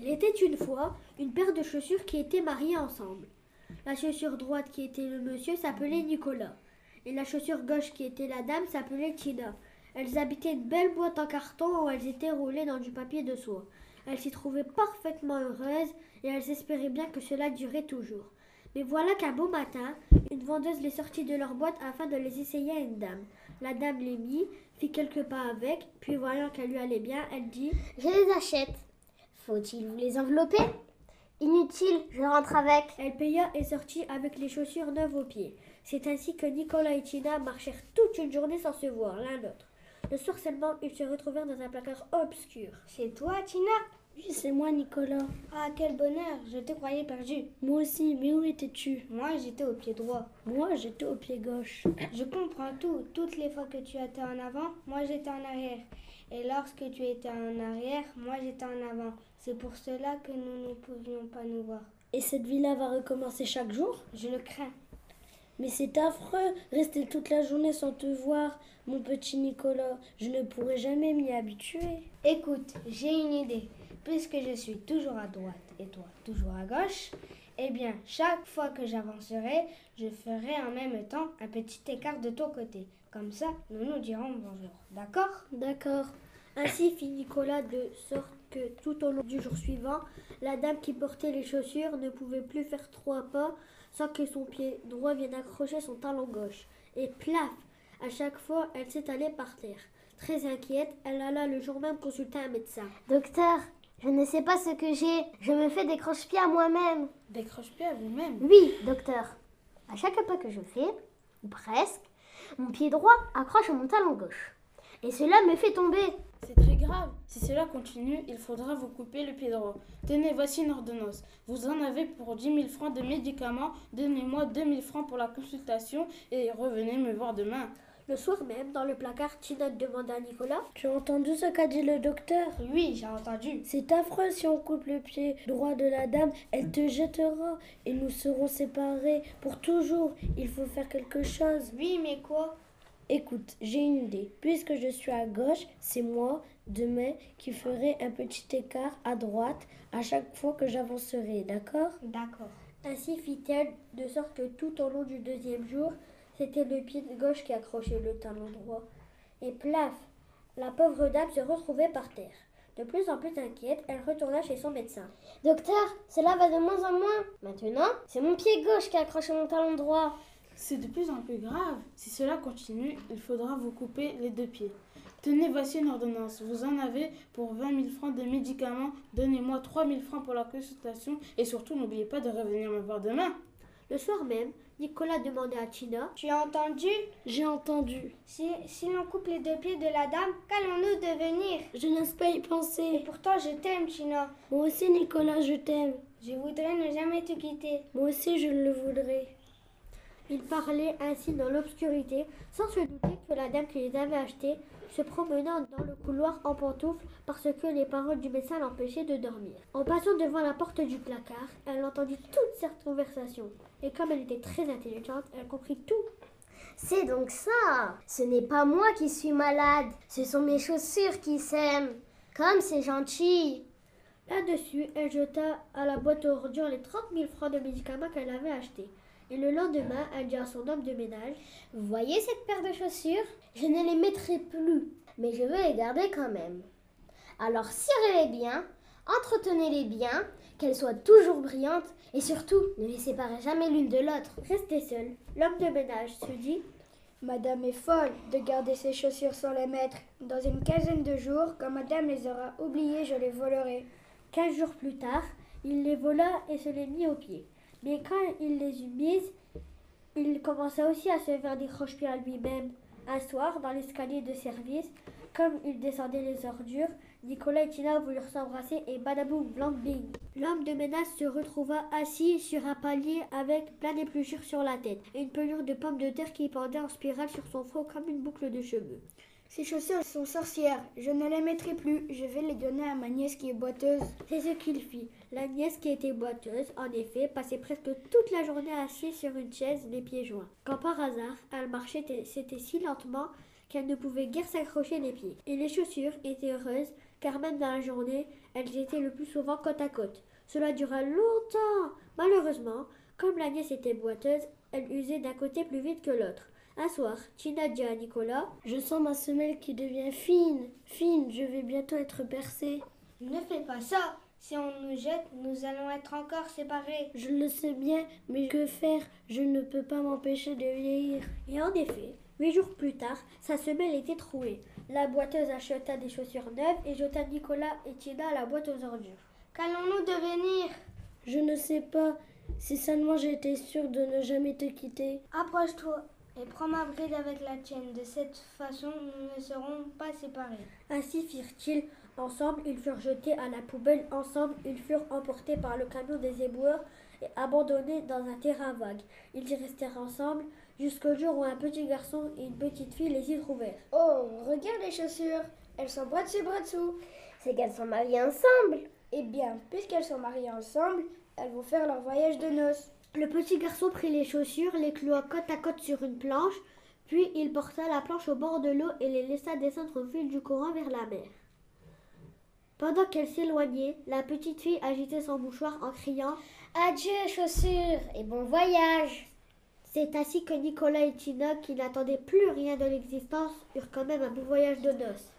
Il était une fois une paire de chaussures qui étaient mariées ensemble. La chaussure droite qui était le monsieur s'appelait Nicolas. Et la chaussure gauche qui était la dame s'appelait Tina. Elles habitaient une belle boîte en carton où elles étaient roulées dans du papier de soie. Elles s'y trouvaient parfaitement heureuses et elles espéraient bien que cela durait toujours. Mais voilà qu'un beau matin, une vendeuse les sortit de leur boîte afin de les essayer à une dame. La dame les mit, fit quelques pas avec, puis voyant qu'elle lui allait bien, elle dit Je les achète. Faut-il vous les envelopper? Inutile, je rentre avec. Elle paya et sortit avec les chaussures neuves aux pieds. C'est ainsi que Nicolas et Tina marchèrent toute une journée sans se voir l'un l'autre. Le soir seulement, ils se retrouvèrent dans un placard obscur. C'est toi, Tina? Oui, c'est moi, Nicolas. Ah, quel bonheur, je te croyais perdu. Moi aussi, mais où étais-tu? Moi, j'étais au pied droit. Moi, j'étais au pied gauche. Je comprends tout. Toutes les fois que tu étais en avant, moi j'étais en arrière. Et lorsque tu étais en arrière, moi j'étais en avant. C'est pour cela que nous ne pouvions pas nous voir. Et cette vie-là va recommencer chaque jour? Je le crains. Mais c'est affreux, rester toute la journée sans te voir, mon petit Nicolas. Je ne pourrai jamais m'y habituer. Écoute, j'ai une idée. Puisque je suis toujours à droite et toi toujours à gauche, eh bien, chaque fois que j'avancerai, je ferai en même temps un petit écart de ton côté. Comme ça, nous nous dirons bonjour. D'accord? D'accord. Ainsi fit Nicolas de sorte que tout au long du jour suivant, la dame qui portait les chaussures ne pouvait plus faire trois pas sans que son pied droit vienne accrocher son talon gauche. Et plaf À chaque fois, elle s'étalait par terre. Très inquiète, elle alla le jour même consulter un médecin. Docteur, je ne sais pas ce que j'ai. Je me fais des croche-pieds à moi-même. Des croche-pieds à vous-même? Oui, docteur. À chaque pas que je fais, ou presque, mon pied droit accroche à mon talon gauche. Et cela me fait tomber. Grave. Si cela continue, il faudra vous couper le pied droit. Tenez, voici une ordonnance. Vous en avez pour 10 000 francs de médicaments. Donnez-moi 2 000 francs pour la consultation et revenez me voir demain. Le soir même, dans le placard, Tina demanda à Nicolas Tu as entendu ce qu'a dit le docteur? Oui, j'ai entendu. C'est affreux si on coupe le pied droit de la dame, elle te jettera et nous serons séparés pour toujours. Il faut faire quelque chose. Oui, mais quoi? Écoute, j'ai une idée. Puisque je suis à gauche, c'est moi, demain, qui ferai un petit écart à droite à chaque fois que j'avancerai, d'accord? D'accord. Ainsi fit-elle, de sorte que tout au long du deuxième jour, c'était le pied gauche qui accrochait le talon droit. Et plaf La pauvre dame se retrouvait par terre. De plus en plus inquiète, elle retourna chez son médecin. Docteur, cela va de moins en moins. Maintenant, c'est mon pied gauche qui accroche mon talon droit. C'est de plus en plus grave. Si cela continue, il faudra vous couper les deux pieds. Tenez, voici une ordonnance. Vous en avez pour 20 000 francs de médicaments. Donnez-moi 3 000 francs pour la consultation. Et surtout, n'oubliez pas de revenir me voir demain. Le soir même, Nicolas demanda à Tina Tu as entendu? J'ai entendu. Si, si l'on coupe les deux pieds de la dame, qu'allons-nous devenir? Je n'ose pas y Et penser. pourtant, je t'aime, Tina. Moi aussi, Nicolas, je t'aime. Je voudrais ne jamais te quitter. Moi aussi, je le voudrais. Ils parlaient ainsi dans l'obscurité, sans se douter que la dame qui les avait achetés se promenant dans le couloir en pantoufles parce que les paroles du médecin l'empêchaient de dormir. En passant devant la porte du placard, elle entendit toute cette conversation. Et comme elle était très intelligente, elle comprit tout. C'est donc ça. Ce n'est pas moi qui suis malade. Ce sont mes chaussures qui s'aiment. Comme c'est gentil. Là-dessus, elle jeta à la boîte aux ordures les 30 000 francs de médicaments qu'elle avait achetés. Et le lendemain, elle dit à son homme de ménage Vous voyez cette paire de chaussures? Je ne les mettrai plus, mais je veux les garder quand même. Alors cirez-les bien, entretenez-les bien, qu'elles soient toujours brillantes, et surtout, ne les séparez jamais l'une de l'autre. Restée seule, l'homme de ménage se dit Madame est folle de garder ses chaussures sans les mettre. Dans une quinzaine de jours, quand madame les aura oubliées, je les volerai. Quinze jours plus tard, il les vola et se les mit aux pieds. Mais quand il les eut mises, il commença aussi à se faire des croche-pieds à lui-même. Un soir, dans l'escalier de service, comme il descendait les ordures, Nicolas et Tina voulurent s'embrasser et badaboum, blanc bing. L'homme de ménage se retrouva assis sur un palier avec plein d'épluchures sur la tête et une pelure de pommes de terre qui pendait en spirale sur son front comme une boucle de cheveux. Ces chaussures sont sorcières. Je ne les mettrai plus. Je vais les donner à ma nièce qui est boiteuse. C'est ce qu'il fit. La nièce qui était boiteuse, en effet, passait presque toute la journée assise sur une chaise, les pieds joints. Quand par hasard, elle marchait, c'était si lentement qu'elle ne pouvait guère s'accrocher les pieds. Et les chaussures étaient heureuses, car même dans la journée, Elles étaient le plus souvent côte à côte. Cela dura longtemps. Malheureusement, comme la nièce était boiteuse, elle usait d'un côté plus vite que l'autre. Un soir, Tina dit à Nicolas Je sens ma semelle qui devient fine, fine, je vais bientôt être percée. Ne fais pas ça. Si on nous jette, nous allons être encore séparés. Je le sais bien, mais que faire? Je ne peux pas m'empêcher de vieillir. Et en effet, huit jours plus tard, sa semelle était trouée. La boiteuse acheta des chaussures neuves et jeta Nicolas et Tina à la boîte aux ordures. Qu'allons-nous devenir? Je ne sais pas. Si seulement j'étais sûre de ne jamais te quitter. Approche-toi et prends ma bride avec la tienne. De cette façon, nous ne serons pas séparés. Ainsi firent-ils. Ensemble, ils furent jetés à la poubelle. Ensemble, ils furent emportés par le camion des éboueurs et abandonnés dans un terrain vague. Ils y restèrent ensemble jusqu'au jour où un petit garçon et une petite fille les y trouvèrent. Oh, regarde les chaussures. Elles sont bras dessus, bras dessous. C'est qu'elles sont mariées ensemble. Eh bien, puisqu'elles sont mariées ensemble, elles vont faire leur voyage de noces. Le petit garçon prit les chaussures, les cloua côte à côte sur une planche, puis il porta la planche au bord de l'eau et les laissa descendre au fil du courant vers la mer. Pendant qu'elle s'éloignait, la petite fille agitait son mouchoir en criant Adieu, chaussures, et bon voyage. C'est ainsi que Nicolas et Tina, qui n'attendaient plus rien de l'existence, eurent quand même un beau voyage de noces.